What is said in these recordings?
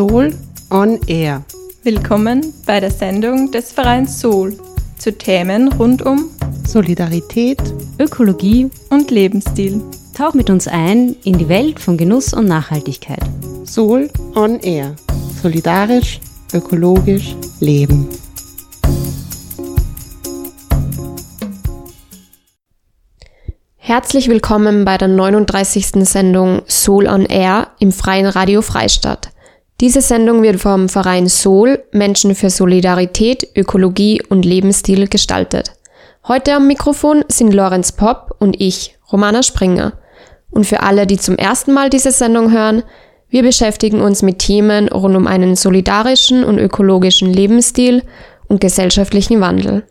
Soul on Air. Willkommen bei der Sendung des Vereins Soul zu Themen rund um Solidarität, Ökologie und Lebensstil. Tauch mit uns ein in die Welt von Genuss und Nachhaltigkeit. Soul on Air. Solidarisch, ökologisch, leben. Herzlich willkommen bei der 39. Sendung Soul on Air im Freien Radio Freistadt. Diese Sendung wird vom Verein Soul Menschen für Solidarität, Ökologie und Lebensstil gestaltet. Heute am Mikrofon sind Lorenz Popp und ich, Romana Springer. Und für alle, die zum ersten Mal diese Sendung hören, wir beschäftigen uns mit Themen rund um einen solidarischen und ökologischen Lebensstil und gesellschaftlichen Wandel.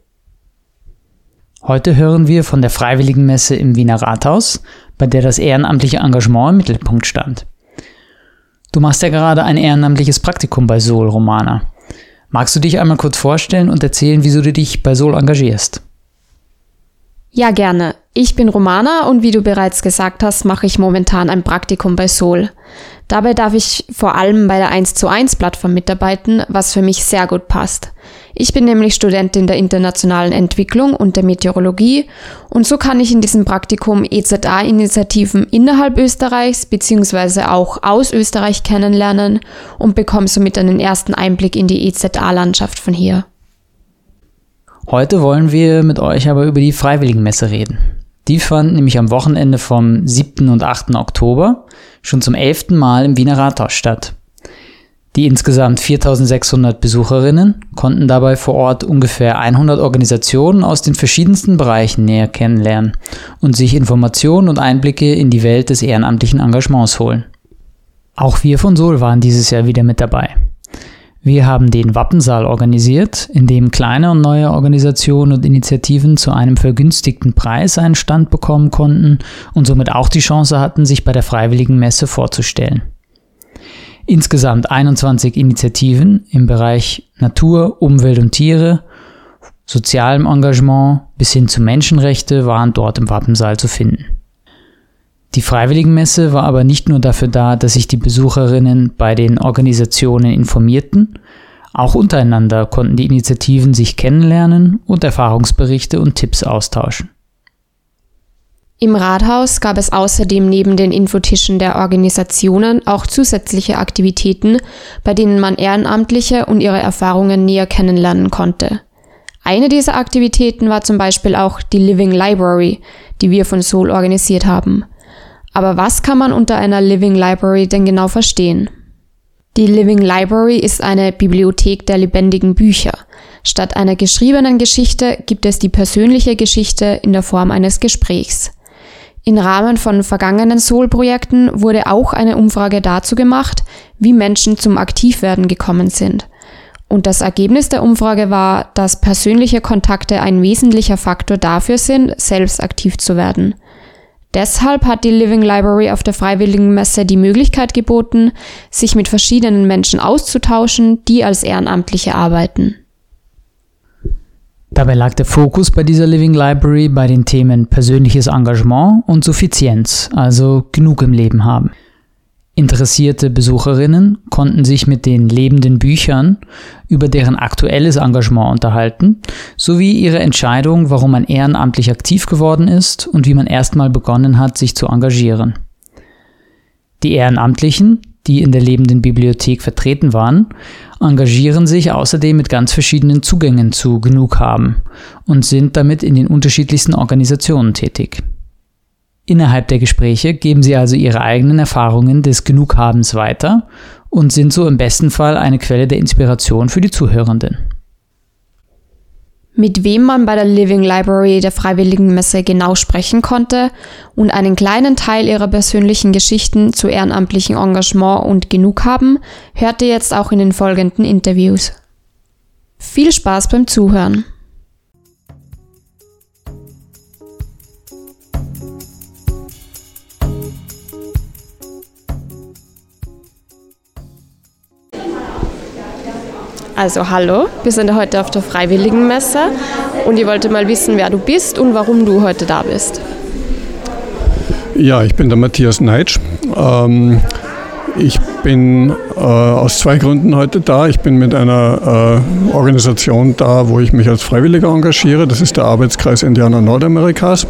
Heute hören wir von der Freiwilligenmesse im Wiener Rathaus, bei der das ehrenamtliche Engagement im Mittelpunkt stand. Du machst ja gerade ein ehrenamtliches Praktikum bei Sol, Romana. Magst du dich einmal kurz vorstellen und erzählen, wieso du dich bei Sol engagierst? Ja, gerne. Ich bin Romana und wie du bereits gesagt hast, mache ich momentan ein Praktikum bei Sol. Dabei darf ich vor allem bei der 1 zu 1 Plattform mitarbeiten, was für mich sehr gut passt. Ich bin nämlich Studentin der internationalen Entwicklung und der Meteorologie und so kann ich in diesem Praktikum EZA-Initiativen innerhalb Österreichs bzw. auch aus Österreich kennenlernen und bekomme somit einen ersten Einblick in die EZA-Landschaft von hier. Heute wollen wir mit euch aber über die Freiwilligenmesse reden. Die fand nämlich am Wochenende vom 7. und 8. Oktober schon zum 11. Mal im Wiener Rathaus statt. Die insgesamt 4600 Besucherinnen konnten dabei vor Ort ungefähr 100 Organisationen aus den verschiedensten Bereichen näher kennenlernen und sich Informationen und Einblicke in die Welt des ehrenamtlichen Engagements holen. Auch wir von Sol waren dieses Jahr wieder mit dabei. Wir haben den Wappensaal organisiert, in dem kleine und neue Organisationen und Initiativen zu einem vergünstigten Preis einen Stand bekommen konnten und somit auch die Chance hatten, sich bei der Freiwilligen Messe vorzustellen. Insgesamt 21 Initiativen im Bereich Natur, Umwelt und Tiere, sozialem Engagement bis hin zu Menschenrechte waren dort im Wappensaal zu finden. Die Freiwilligenmesse war aber nicht nur dafür da, dass sich die Besucherinnen bei den Organisationen informierten, auch untereinander konnten die Initiativen sich kennenlernen und Erfahrungsberichte und Tipps austauschen. Im Rathaus gab es außerdem neben den Infotischen der Organisationen auch zusätzliche Aktivitäten, bei denen man Ehrenamtliche und ihre Erfahrungen näher kennenlernen konnte. Eine dieser Aktivitäten war zum Beispiel auch die Living Library, die wir von Soul organisiert haben. Aber was kann man unter einer Living Library denn genau verstehen? Die Living Library ist eine Bibliothek der lebendigen Bücher. Statt einer geschriebenen Geschichte gibt es die persönliche Geschichte in der Form eines Gesprächs. Im Rahmen von vergangenen Soul-Projekten wurde auch eine Umfrage dazu gemacht, wie Menschen zum Aktivwerden gekommen sind. Und das Ergebnis der Umfrage war, dass persönliche Kontakte ein wesentlicher Faktor dafür sind, selbst aktiv zu werden. Deshalb hat die Living Library auf der Freiwilligenmesse die Möglichkeit geboten, sich mit verschiedenen Menschen auszutauschen, die als Ehrenamtliche arbeiten. Dabei lag der Fokus bei dieser Living Library bei den Themen persönliches Engagement und Suffizienz, also genug im Leben haben. Interessierte Besucherinnen konnten sich mit den lebenden Büchern über deren aktuelles Engagement unterhalten, sowie ihre Entscheidung, warum man ehrenamtlich aktiv geworden ist und wie man erstmal begonnen hat, sich zu engagieren. Die Ehrenamtlichen, die in der lebenden Bibliothek vertreten waren, engagieren sich außerdem mit ganz verschiedenen Zugängen zu Genug haben und sind damit in den unterschiedlichsten Organisationen tätig. Innerhalb der Gespräche geben sie also ihre eigenen Erfahrungen des Genughabens weiter und sind so im besten Fall eine Quelle der Inspiration für die Zuhörenden. Mit wem man bei der Living Library der Freiwilligenmesse genau sprechen konnte und einen kleinen Teil ihrer persönlichen Geschichten zu ehrenamtlichem Engagement und Genughaben, hört ihr jetzt auch in den folgenden Interviews. Viel Spaß beim Zuhören! Also hallo, wir sind heute auf der Freiwilligenmesse und ich wollte mal wissen, wer du bist und warum du heute da bist. Ja, ich bin der Matthias Neitsch. Ähm, Ich bin äh, aus zwei Gründen heute da. Ich bin mit einer äh, Organisation da, wo ich mich als Freiwilliger engagiere. Das ist der Arbeitskreis Indianer Nordamerikas.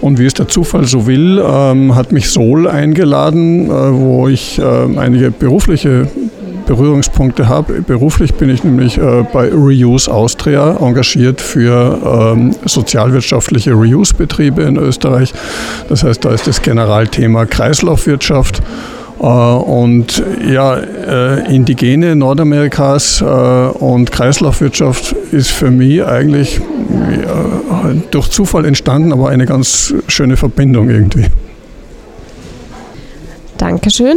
Und wie es der Zufall so will, ähm, hat mich Sol eingeladen, äh, wo ich äh, einige berufliche Berührungspunkte habe. Beruflich bin ich nämlich äh, bei Reuse Austria engagiert für ähm, sozialwirtschaftliche Reuse-Betriebe in Österreich. Das heißt, da ist das Generalthema Kreislaufwirtschaft. Äh, und ja, äh, indigene Nordamerikas äh, und Kreislaufwirtschaft ist für mich eigentlich durch Zufall entstanden, aber eine ganz schöne Verbindung irgendwie. Dankeschön.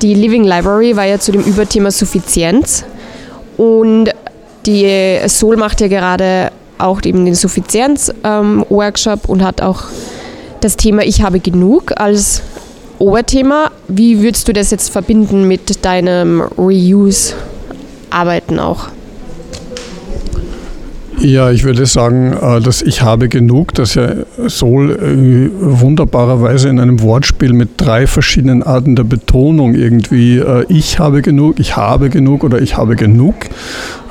Die Living Library war ja zu dem Überthema Suffizienz und die Sol macht ja gerade auch eben den Suffizienz-Workshop ähm, und hat auch das Thema Ich habe genug als Oberthema. Wie würdest du das jetzt verbinden mit deinem Reuse-Arbeiten auch? Ja, ich würde sagen, äh, dass ich habe genug, dass ja Sol äh, wunderbarerweise in einem Wortspiel mit drei verschiedenen Arten der Betonung irgendwie äh, ich habe genug, ich habe genug oder ich habe genug.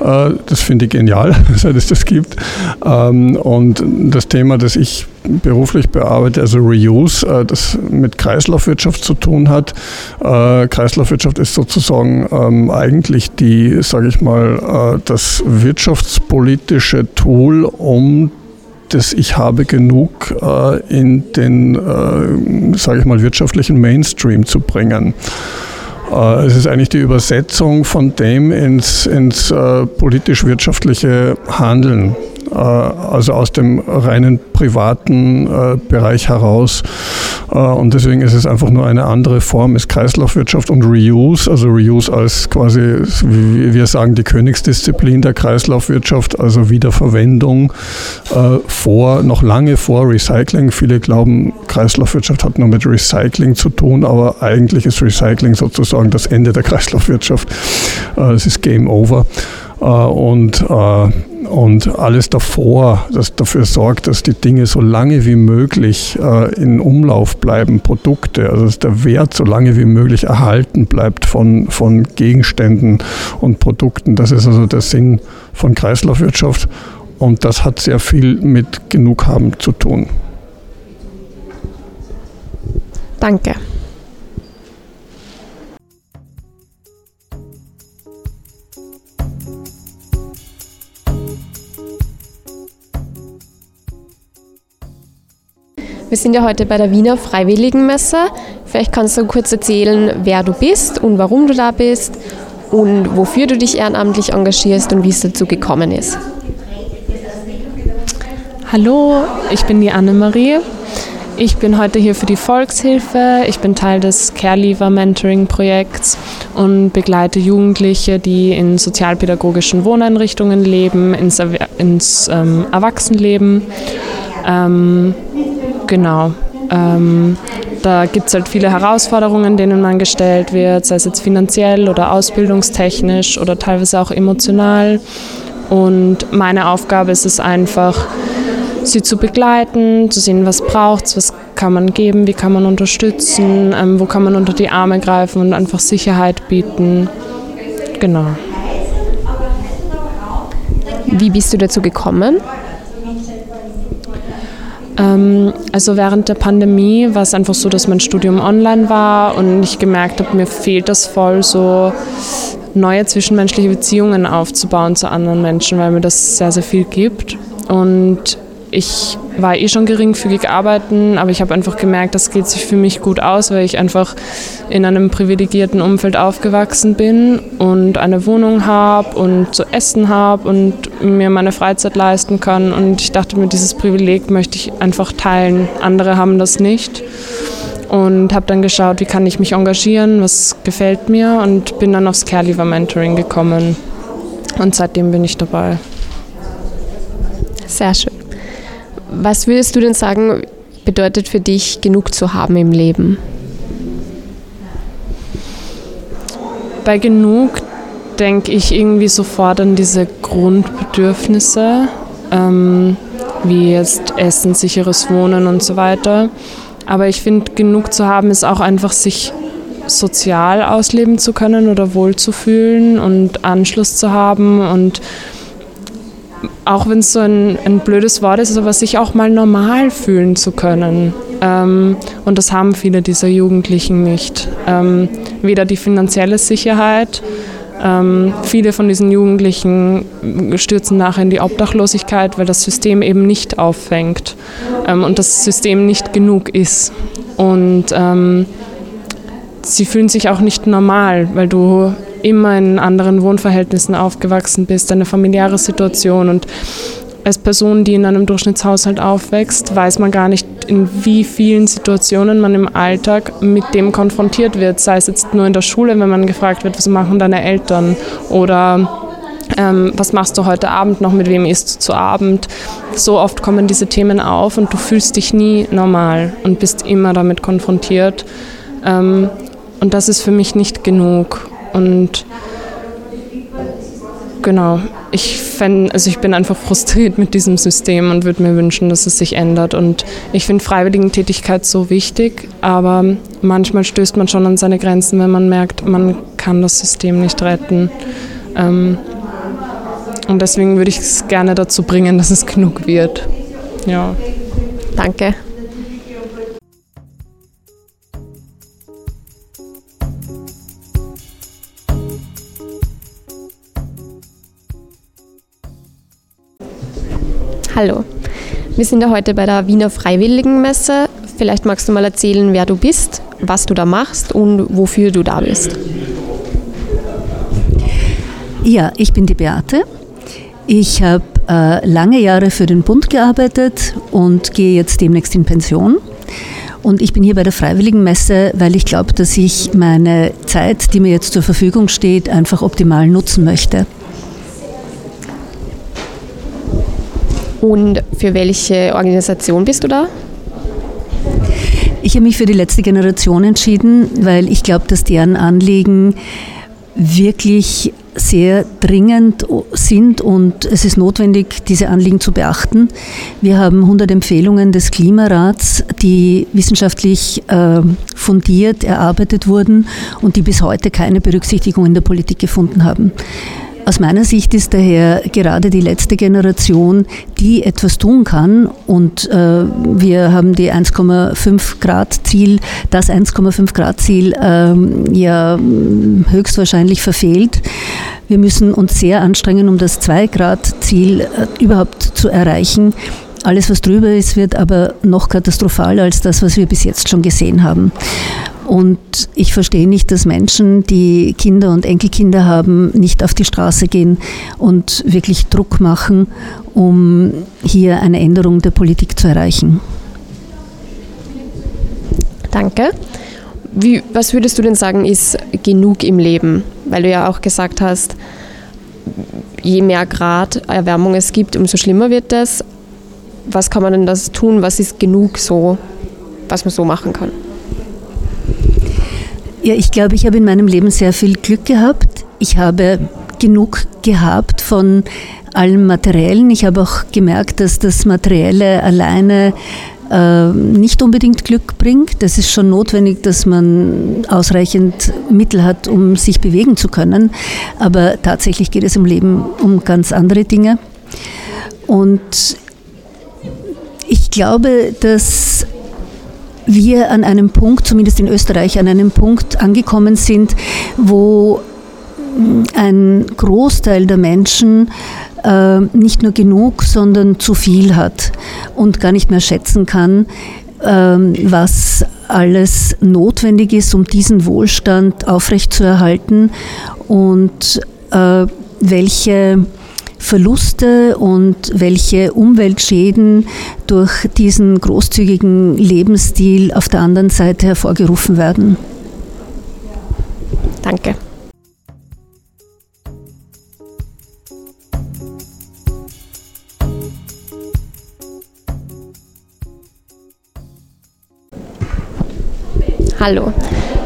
Das finde ich genial, seit es das gibt. Ähm, und das Thema, das ich beruflich bearbeite, also Reuse, das mit Kreislaufwirtschaft zu tun hat. Kreislaufwirtschaft ist sozusagen ähm, eigentlich die, sage ich mal, das wirtschaftspolitische Tool, um das Ich habe genug äh, in den, äh, sage ich mal, wirtschaftlichen Mainstream zu bringen. Äh, es ist eigentlich die Übersetzung von dem ins, ins äh, politisch-wirtschaftliche Handeln. Äh, also aus dem reinen privaten äh, Bereich heraus. Äh, und deswegen ist es einfach nur eine andere Form, ist Kreislaufwirtschaft und Reuse, also Reuse als quasi, wie wir sagen, die Königsdisziplin der Kreislaufwirtschaft, also Wiederverwendung vor, noch lange vor Recycling. Viele glauben, Kreislaufwirtschaft hat nur mit Recycling zu tun, aber eigentlich ist Recycling sozusagen das Ende der Kreislaufwirtschaft. Es ist Game Over. Und und alles davor, das dafür sorgt, dass die Dinge so lange wie möglich äh, in Umlauf bleiben, Produkte, also dass der Wert so lange wie möglich erhalten bleibt von, von Gegenständen und Produkten. Das ist also der Sinn von Kreislaufwirtschaft und das hat sehr viel mit Genug haben zu tun. Danke. Wir sind ja heute bei der Wiener Freiwilligenmesse. Vielleicht kannst du kurz erzählen, wer du bist und warum du da bist und wofür du dich ehrenamtlich engagierst und wie es dazu gekommen ist. Hallo, ich bin die Annemarie. Ich bin heute hier für die Volkshilfe. Ich bin Teil des Care Leaver Mentoring Projekts und begleite Jugendliche, die in sozialpädagogischen Wohneinrichtungen leben, ins, ins ähm, Erwachsenenleben. Ähm, Genau. Ähm, da gibt es halt viele Herausforderungen, denen man gestellt wird, sei es jetzt finanziell oder ausbildungstechnisch oder teilweise auch emotional. Und meine Aufgabe ist es einfach, sie zu begleiten, zu sehen, was braucht es, was kann man geben, wie kann man unterstützen, ähm, wo kann man unter die Arme greifen und einfach Sicherheit bieten. Genau. Wie bist du dazu gekommen? Ähm, also während der Pandemie war es einfach so, dass mein Studium online war und ich gemerkt habe, mir fehlt das voll, so neue zwischenmenschliche Beziehungen aufzubauen zu anderen Menschen, weil mir das sehr, sehr viel gibt. Und ich war eh schon geringfügig arbeiten, aber ich habe einfach gemerkt, das geht sich für mich gut aus, weil ich einfach in einem privilegierten Umfeld aufgewachsen bin und eine Wohnung habe und zu essen habe und mir meine Freizeit leisten kann. Und ich dachte mir, dieses Privileg möchte ich einfach teilen. Andere haben das nicht. Und habe dann geschaut, wie kann ich mich engagieren, was gefällt mir und bin dann aufs Care Leaver Mentoring gekommen. Und seitdem bin ich dabei. Sehr schön. Was würdest du denn sagen, bedeutet für dich, genug zu haben im Leben? Bei genug denke ich irgendwie sofort an diese Grundbedürfnisse, ähm, wie jetzt Essen, sicheres Wohnen und so weiter. Aber ich finde, genug zu haben ist auch einfach sich sozial ausleben zu können oder wohlzufühlen und Anschluss zu haben und auch wenn es so ein, ein blödes Wort ist, aber sich auch mal normal fühlen zu können. Ähm, und das haben viele dieser Jugendlichen nicht. Ähm, weder die finanzielle Sicherheit, ähm, viele von diesen Jugendlichen stürzen nachher in die Obdachlosigkeit, weil das System eben nicht auffängt ähm, und das System nicht genug ist. Und ähm, sie fühlen sich auch nicht normal, weil du immer in anderen Wohnverhältnissen aufgewachsen bist, eine familiäre Situation und als Person, die in einem Durchschnittshaushalt aufwächst, weiß man gar nicht, in wie vielen Situationen man im Alltag mit dem konfrontiert wird. Sei es jetzt nur in der Schule, wenn man gefragt wird, was machen deine Eltern oder ähm, was machst du heute Abend noch, mit wem isst du zu Abend. So oft kommen diese Themen auf und du fühlst dich nie normal und bist immer damit konfrontiert. Ähm, und das ist für mich nicht genug. Und genau, ich, fänd, also ich bin einfach frustriert mit diesem System und würde mir wünschen, dass es sich ändert. Und ich finde Freiwilligentätigkeit so wichtig, aber manchmal stößt man schon an seine Grenzen, wenn man merkt, man kann das System nicht retten. Ähm, und deswegen würde ich es gerne dazu bringen, dass es genug wird. Ja. Danke. Hallo, wir sind ja heute bei der Wiener Freiwilligenmesse. Vielleicht magst du mal erzählen, wer du bist, was du da machst und wofür du da bist. Ja, ich bin die Beate. Ich habe äh, lange Jahre für den Bund gearbeitet und gehe jetzt demnächst in Pension. Und ich bin hier bei der Freiwilligenmesse, weil ich glaube, dass ich meine Zeit, die mir jetzt zur Verfügung steht, einfach optimal nutzen möchte. Und für welche Organisation bist du da? Ich habe mich für die letzte Generation entschieden, weil ich glaube, dass deren Anliegen wirklich sehr dringend sind und es ist notwendig, diese Anliegen zu beachten. Wir haben 100 Empfehlungen des Klimarats, die wissenschaftlich äh, fundiert erarbeitet wurden und die bis heute keine Berücksichtigung in der Politik gefunden haben. Aus meiner Sicht ist daher gerade die letzte Generation, die etwas tun kann. Und äh, wir haben die 1,5 Grad Ziel, das 1,5 Grad Ziel ähm, ja höchstwahrscheinlich verfehlt. Wir müssen uns sehr anstrengen, um das 2 Grad Ziel äh, überhaupt zu erreichen. Alles, was drüber ist, wird aber noch katastrophaler als das, was wir bis jetzt schon gesehen haben. Und ich verstehe nicht, dass Menschen, die Kinder und Enkelkinder haben, nicht auf die Straße gehen und wirklich Druck machen, um hier eine Änderung der Politik zu erreichen. Danke. Wie, was würdest du denn sagen, ist genug im Leben? Weil du ja auch gesagt hast, je mehr Grad Erwärmung es gibt, umso schlimmer wird es. Was kann man denn das tun? Was ist genug so, was man so machen kann? Ja, ich glaube, ich habe in meinem Leben sehr viel Glück gehabt. Ich habe genug gehabt von allem Materiellen. Ich habe auch gemerkt, dass das Materielle alleine äh, nicht unbedingt Glück bringt. Es ist schon notwendig, dass man ausreichend Mittel hat, um sich bewegen zu können. Aber tatsächlich geht es im Leben um ganz andere Dinge. Und ich glaube, dass wir an einem Punkt, zumindest in Österreich, an einem Punkt angekommen sind, wo ein Großteil der Menschen äh, nicht nur genug, sondern zu viel hat und gar nicht mehr schätzen kann, äh, was alles notwendig ist, um diesen Wohlstand aufrechtzuerhalten und äh, welche Verluste und welche Umweltschäden durch diesen großzügigen Lebensstil auf der anderen Seite hervorgerufen werden. Danke. Hallo.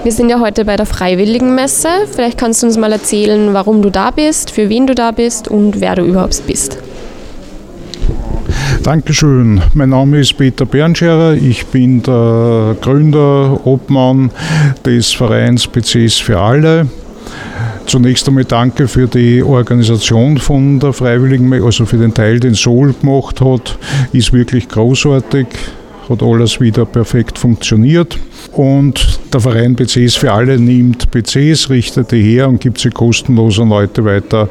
Wir sind ja heute bei der Freiwilligenmesse. Vielleicht kannst du uns mal erzählen, warum du da bist, für wen du da bist und wer du überhaupt bist. Dankeschön. Mein Name ist Peter Bernscherer. Ich bin der Gründer, Obmann des Vereins PCs für alle. Zunächst einmal danke für die Organisation von der Freiwilligen, also für den Teil, den Sol gemacht hat. Ist wirklich großartig hat alles wieder perfekt funktioniert. Und der Verein PCs für alle nimmt PCs, richtet die her und gibt sie kostenlos an Leute weiter,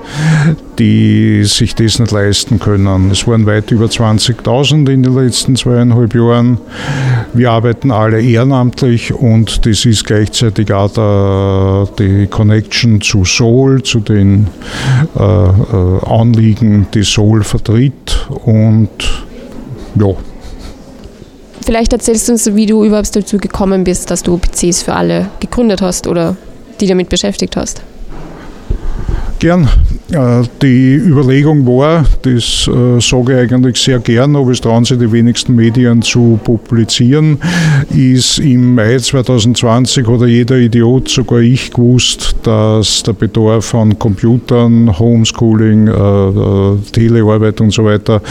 die sich das nicht leisten können. Es waren weit über 20.000 in den letzten zweieinhalb Jahren. Wir arbeiten alle ehrenamtlich und das ist gleichzeitig auch der, die Connection zu Soul, zu den äh, äh Anliegen, die Soul vertritt. Und ja, Vielleicht erzählst du uns, wie du überhaupt dazu gekommen bist, dass du PCs für alle gegründet hast oder die damit beschäftigt hast. Gern. Äh, die Überlegung war, das äh, sage ich eigentlich sehr gern, aber es trauen sich die wenigsten Medien zu publizieren, ist im Mai 2020 hat jeder Idiot, sogar ich, gewusst, dass der Bedarf an Computern, Homeschooling, äh, Telearbeit und so weiter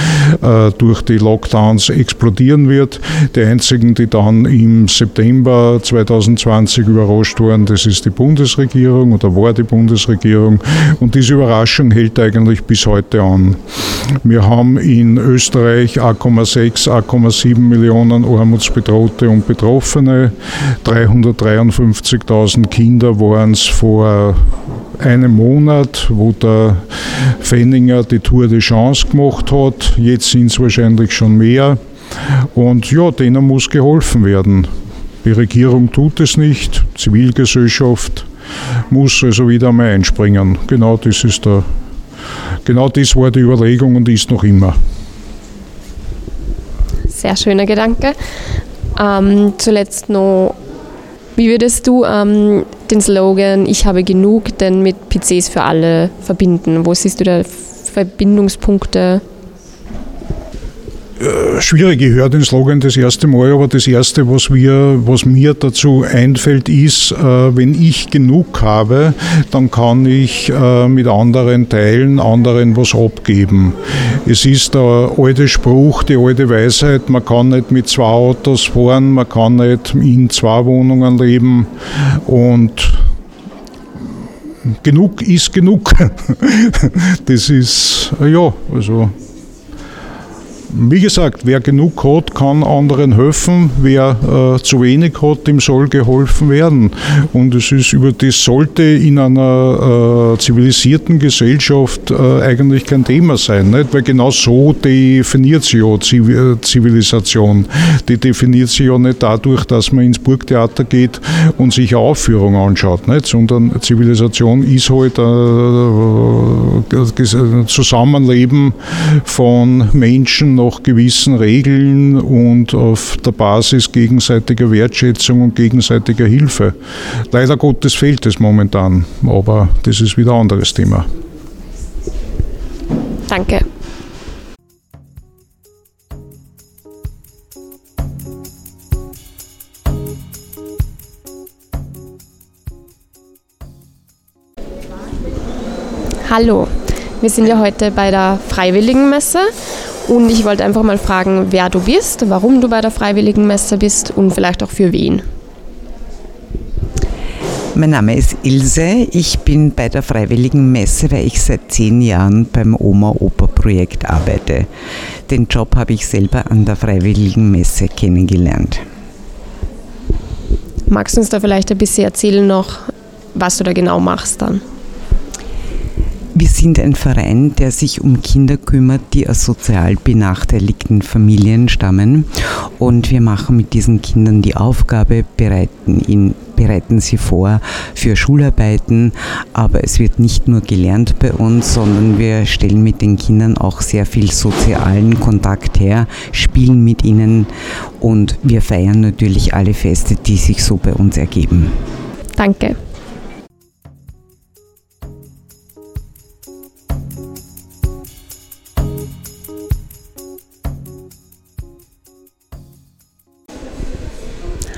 durch die Lockdowns explodieren wird. Die einzigen, die dann im September 2020 überrascht waren, das ist die Bundesregierung oder war die Bundesregierung. Und diese Überraschung Überraschung hält eigentlich bis heute an. Wir haben in Österreich 1,6, 1,7 Millionen Armutsbedrohte und Betroffene. 353.000 Kinder waren es vor einem Monat, wo der Fenninger die Tour de Chance gemacht hat. Jetzt sind es wahrscheinlich schon mehr. Und ja, denen muss geholfen werden. Die Regierung tut es nicht, Zivilgesellschaft muss also wieder einmal einspringen. Genau das ist der, genau das war die Überlegung und ist noch immer. Sehr schöner Gedanke. Ähm, zuletzt noch, wie würdest du ähm, den Slogan Ich habe genug denn mit PCs für alle verbinden? Wo siehst du da Verbindungspunkte? Äh, schwierig. Ich höre den Slogan das erste Mal, aber das erste, was, wir, was mir dazu einfällt, ist, äh, wenn ich genug habe, dann kann ich äh, mit anderen teilen, anderen was abgeben. Es ist der alte Spruch, die alte Weisheit, man kann nicht mit zwei Autos fahren, man kann nicht in zwei Wohnungen leben und genug ist genug. Das ist, ja, also wie gesagt, wer genug hat, kann anderen helfen. Wer äh, zu wenig hat, dem soll geholfen werden. Und es ist über das sollte in einer äh, zivilisierten Gesellschaft äh, eigentlich kein Thema sein, nicht? weil genau so definiert sie ja Zivilisation. Die definiert sie ja nicht dadurch, dass man ins Burgtheater geht und sich eine Aufführung anschaut, nicht? sondern Zivilisation ist halt ein äh, Zusammenleben von Menschen nach gewissen Regeln und auf der Basis gegenseitiger Wertschätzung und gegenseitiger Hilfe. Leider Gottes fehlt es momentan, aber das ist wieder ein anderes Thema. Danke. Hallo, wir sind ja heute bei der Freiwilligenmesse und ich wollte einfach mal fragen, wer du bist, warum du bei der Freiwilligen Messe bist und vielleicht auch für wen. Mein Name ist Ilse. Ich bin bei der Freiwilligen Messe, weil ich seit zehn Jahren beim Oma-Oper-Projekt arbeite. Den Job habe ich selber an der Freiwilligen Messe kennengelernt. Magst du uns da vielleicht ein bisschen erzählen noch, was du da genau machst dann? Wir sind ein Verein, der sich um Kinder kümmert, die aus sozial benachteiligten Familien stammen. Und wir machen mit diesen Kindern die Aufgabe, bereiten, ihn, bereiten sie vor für Schularbeiten. Aber es wird nicht nur gelernt bei uns, sondern wir stellen mit den Kindern auch sehr viel sozialen Kontakt her, spielen mit ihnen und wir feiern natürlich alle Feste, die sich so bei uns ergeben. Danke.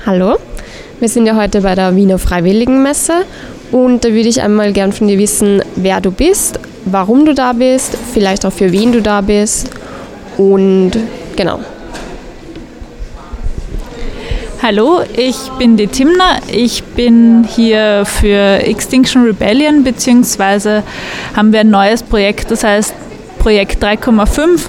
Hallo, wir sind ja heute bei der Wiener Freiwilligenmesse und da würde ich einmal gern von dir wissen, wer du bist, warum du da bist, vielleicht auch für wen du da bist und genau. Hallo, ich bin die Timna. Ich bin hier für Extinction Rebellion, beziehungsweise haben wir ein neues Projekt, das heißt Projekt 3,5,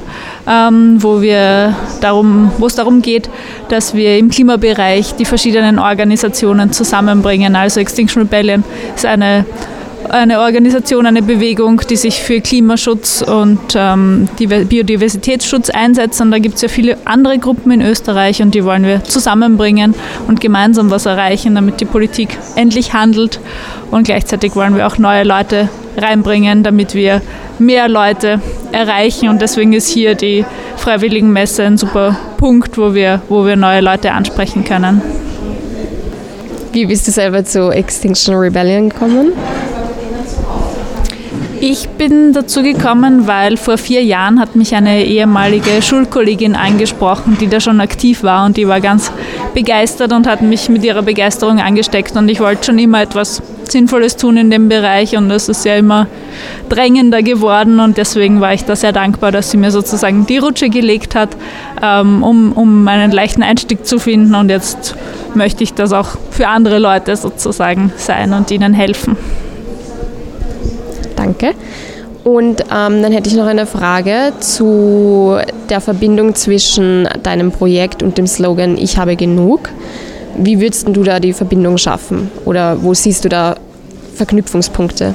ähm, wo wir darum, es darum geht, dass wir im Klimabereich die verschiedenen Organisationen zusammenbringen. Also Extinction Rebellion ist eine eine Organisation, eine Bewegung, die sich für Klimaschutz und ähm, Biodiversitätsschutz einsetzt. Und da gibt es ja viele andere Gruppen in Österreich und die wollen wir zusammenbringen und gemeinsam was erreichen, damit die Politik endlich handelt. Und gleichzeitig wollen wir auch neue Leute reinbringen, damit wir mehr Leute erreichen. Und deswegen ist hier die Freiwilligenmesse ein super Punkt, wo wir, wo wir neue Leute ansprechen können. Wie bist du selber zu Extinction Rebellion gekommen? Ich bin dazu gekommen, weil vor vier Jahren hat mich eine ehemalige Schulkollegin angesprochen, die da schon aktiv war und die war ganz begeistert und hat mich mit ihrer Begeisterung angesteckt und ich wollte schon immer etwas Sinnvolles tun in dem Bereich und es ist ja immer drängender geworden und deswegen war ich da sehr dankbar, dass sie mir sozusagen die Rutsche gelegt hat, ähm, um, um einen leichten Einstieg zu finden und jetzt möchte ich das auch für andere Leute sozusagen sein und ihnen helfen. Danke. Und ähm, dann hätte ich noch eine Frage zu der Verbindung zwischen deinem Projekt und dem Slogan Ich habe genug. Wie würdest du da die Verbindung schaffen? Oder wo siehst du da Verknüpfungspunkte?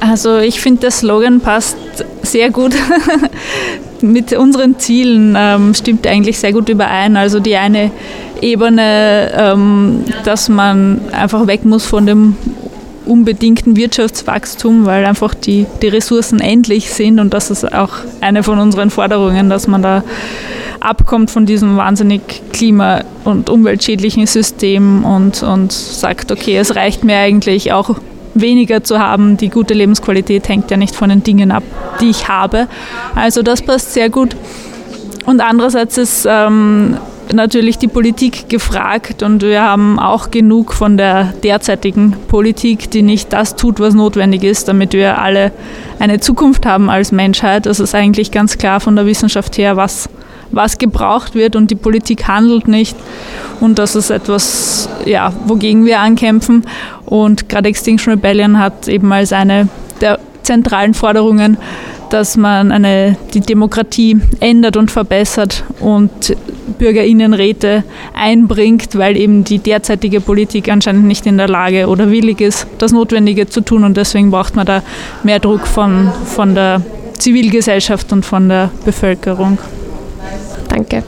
Also ich finde, der Slogan passt sehr gut mit unseren Zielen, ähm, stimmt eigentlich sehr gut überein. Also die eine Ebene, ähm, dass man einfach weg muss von dem unbedingten Wirtschaftswachstum, weil einfach die, die Ressourcen endlich sind und das ist auch eine von unseren Forderungen, dass man da abkommt von diesem wahnsinnig klima- und umweltschädlichen System und, und sagt, okay, es reicht mir eigentlich auch weniger zu haben. Die gute Lebensqualität hängt ja nicht von den Dingen ab, die ich habe. Also das passt sehr gut. Und andererseits ist ähm, natürlich die Politik gefragt und wir haben auch genug von der derzeitigen Politik, die nicht das tut, was notwendig ist, damit wir alle eine Zukunft haben als Menschheit. Das ist eigentlich ganz klar von der Wissenschaft her, was, was gebraucht wird und die Politik handelt nicht. Und das ist etwas, ja, wogegen wir ankämpfen. Und gerade Extinction Rebellion hat eben als eine der zentralen Forderungen dass man eine, die Demokratie ändert und verbessert und Bürgerinnenräte einbringt, weil eben die derzeitige Politik anscheinend nicht in der Lage oder willig ist, das Notwendige zu tun. Und deswegen braucht man da mehr Druck von, von der Zivilgesellschaft und von der Bevölkerung. Danke.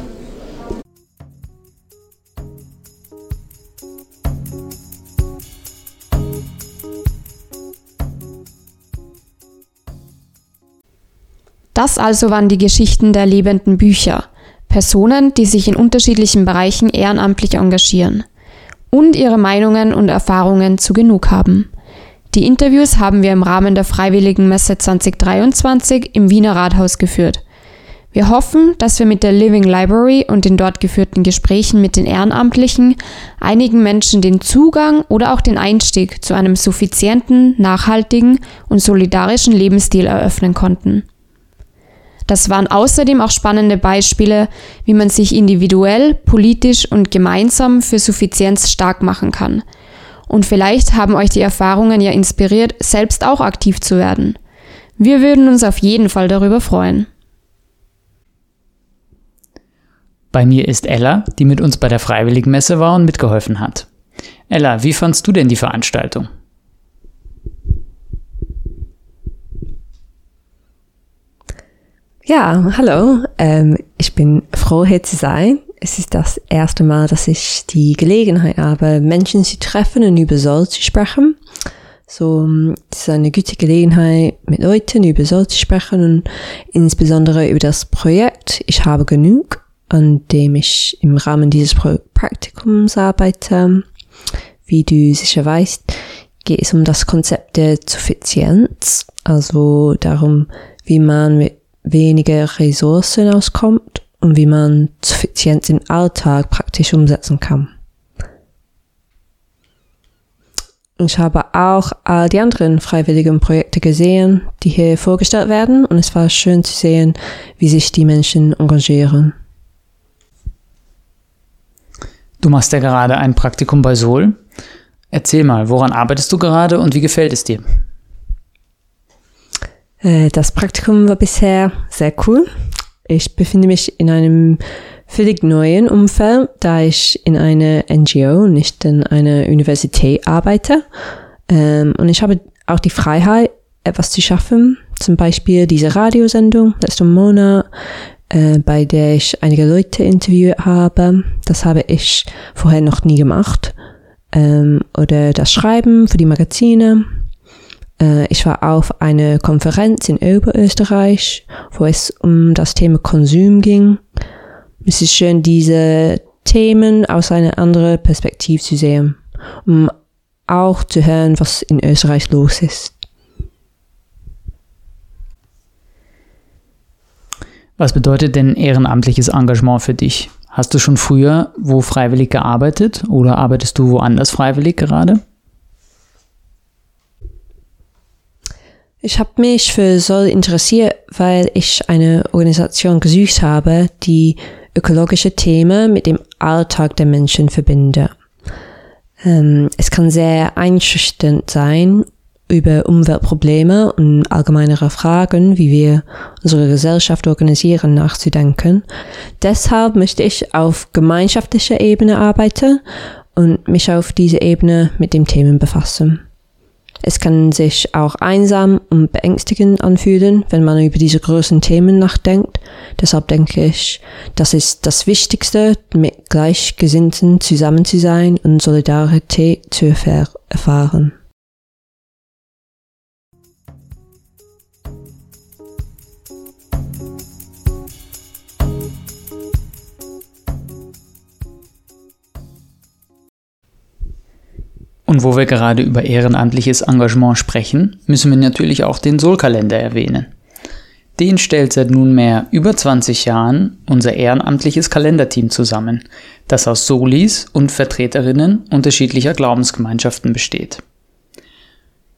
Das also waren die Geschichten der lebenden Bücher, Personen, die sich in unterschiedlichen Bereichen ehrenamtlich engagieren und ihre Meinungen und Erfahrungen zu genug haben. Die Interviews haben wir im Rahmen der Freiwilligenmesse 2023 im Wiener Rathaus geführt. Wir hoffen, dass wir mit der Living Library und den dort geführten Gesprächen mit den Ehrenamtlichen einigen Menschen den Zugang oder auch den Einstieg zu einem suffizienten, nachhaltigen und solidarischen Lebensstil eröffnen konnten. Das waren außerdem auch spannende Beispiele, wie man sich individuell, politisch und gemeinsam für Suffizienz stark machen kann. Und vielleicht haben euch die Erfahrungen ja inspiriert, selbst auch aktiv zu werden. Wir würden uns auf jeden Fall darüber freuen. Bei mir ist Ella, die mit uns bei der Freiwilligenmesse war und mitgeholfen hat. Ella, wie fandst du denn die Veranstaltung? Ja, hallo. Ähm, ich bin froh, hier zu sein. Es ist das erste Mal, dass ich die Gelegenheit habe, Menschen zu treffen und über Soll zu sprechen. So, ähm, es ist eine gute Gelegenheit, mit Leuten über Soll zu sprechen und insbesondere über das Projekt Ich habe genug, an dem ich im Rahmen dieses Praktikums arbeite. Wie du sicher weißt, geht es um das Konzept der Suffizienz, also darum, wie man mit weniger Ressourcen auskommt und wie man Suffizienz im Alltag praktisch umsetzen kann. Ich habe auch all die anderen freiwilligen Projekte gesehen, die hier vorgestellt werden und es war schön zu sehen, wie sich die Menschen engagieren. Du machst ja gerade ein Praktikum bei Sol. Erzähl mal, woran arbeitest du gerade und wie gefällt es dir? Äh, das Praktikum war bisher sehr cool. Ich befinde mich in einem völlig neuen Umfeld, da ich in einer NGO, nicht in einer Universität arbeite. Ähm, und ich habe auch die Freiheit, etwas zu schaffen. Zum Beispiel diese Radiosendung letzten Monat, äh, bei der ich einige Leute interviewt habe. Das habe ich vorher noch nie gemacht. Ähm, oder das Schreiben für die Magazine. Äh, ich war auf einer Konferenz in Oberösterreich, wo es um das Thema Konsum ging. Es ist schön, diese Themen aus einer anderen Perspektive zu sehen, um auch zu hören, was in Österreich los ist. Was bedeutet denn ehrenamtliches Engagement für dich? Hast du schon früher wo freiwillig gearbeitet oder arbeitest du woanders freiwillig gerade? Ich habe mich für Soll interessiert, weil ich eine Organisation gesucht habe, die ökologische Themen mit dem Alltag der Menschen verbinde. Ähm, es kann sehr einschüchternd sein, über Umweltprobleme und allgemeinere Fragen, wie wir unsere Gesellschaft organisieren, nachzudenken. Deshalb möchte ich auf gemeinschaftlicher Ebene arbeiten und mich auf diese Ebene mit dem Themen befassen. Es kann sich auch einsam und beängstigend anfühlen, wenn man über diese großen Themen nachdenkt. Deshalb denke ich, das ist das Wichtigste, mit Gleichgesinnten zusammen zu sein und Solidarität zu erfahren. Und wo wir gerade über ehrenamtliches Engagement sprechen, müssen wir natürlich auch den Sol-Kalender erwähnen. Den stellt seit nunmehr über 20 Jahren unser ehrenamtliches Kalenderteam zusammen, das aus Solis und Vertreterinnen unterschiedlicher Glaubensgemeinschaften besteht.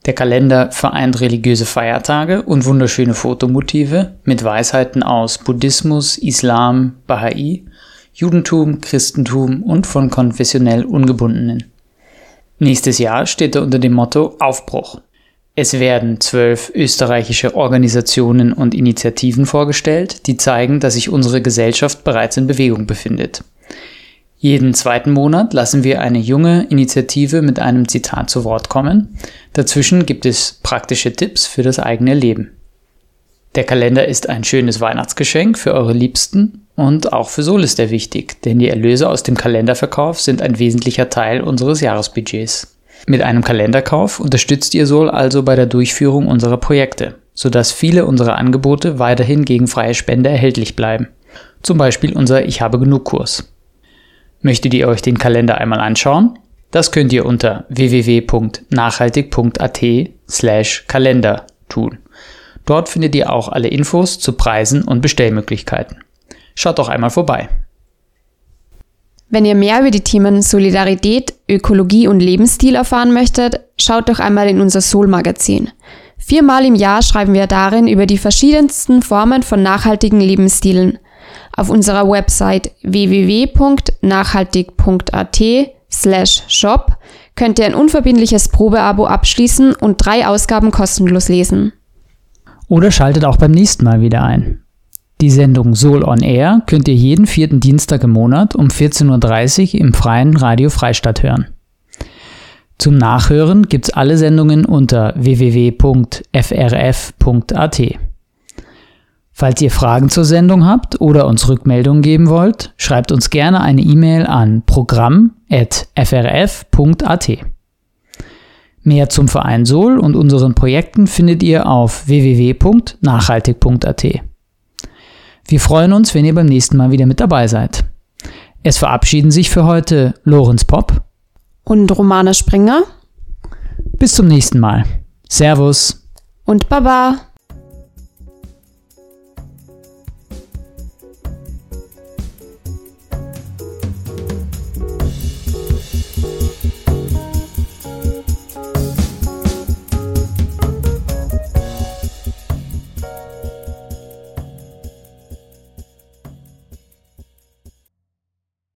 Der Kalender vereint religiöse Feiertage und wunderschöne Fotomotive mit Weisheiten aus Buddhismus, Islam, Bahai, Judentum, Christentum und von konfessionell Ungebundenen. Nächstes Jahr steht er unter dem Motto Aufbruch. Es werden zwölf österreichische Organisationen und Initiativen vorgestellt, die zeigen, dass sich unsere Gesellschaft bereits in Bewegung befindet. Jeden zweiten Monat lassen wir eine junge Initiative mit einem Zitat zu Wort kommen. Dazwischen gibt es praktische Tipps für das eigene Leben. Der Kalender ist ein schönes Weihnachtsgeschenk für eure Liebsten und auch für Sol ist er wichtig, denn die Erlöse aus dem Kalenderverkauf sind ein wesentlicher Teil unseres Jahresbudgets. Mit einem Kalenderkauf unterstützt ihr Sol also bei der Durchführung unserer Projekte, sodass viele unserer Angebote weiterhin gegen freie Spende erhältlich bleiben. Zum Beispiel unser Ich habe genug Kurs. Möchtet ihr euch den Kalender einmal anschauen? Das könnt ihr unter www.nachhaltig.at slash Kalender tun. Dort findet ihr auch alle Infos zu Preisen und Bestellmöglichkeiten. Schaut doch einmal vorbei. Wenn ihr mehr über die Themen Solidarität, Ökologie und Lebensstil erfahren möchtet, schaut doch einmal in unser Soul-Magazin. Viermal im Jahr schreiben wir darin über die verschiedensten Formen von nachhaltigen Lebensstilen. Auf unserer Website www.nachhaltig.at slash shop könnt ihr ein unverbindliches Probeabo abschließen und drei Ausgaben kostenlos lesen. Oder schaltet auch beim nächsten Mal wieder ein. Die Sendung Soul on Air könnt ihr jeden vierten Dienstag im Monat um 14.30 Uhr im freien Radio Freistadt hören. Zum Nachhören gibt's alle Sendungen unter www.frf.at. Falls ihr Fragen zur Sendung habt oder uns Rückmeldungen geben wollt, schreibt uns gerne eine E-Mail an programm.frf.at. Mehr zum Verein Sol und unseren Projekten findet ihr auf www.nachhaltig.at. Wir freuen uns, wenn ihr beim nächsten Mal wieder mit dabei seid. Es verabschieden sich für heute Lorenz Popp und Romane Springer. Bis zum nächsten Mal. Servus und Baba.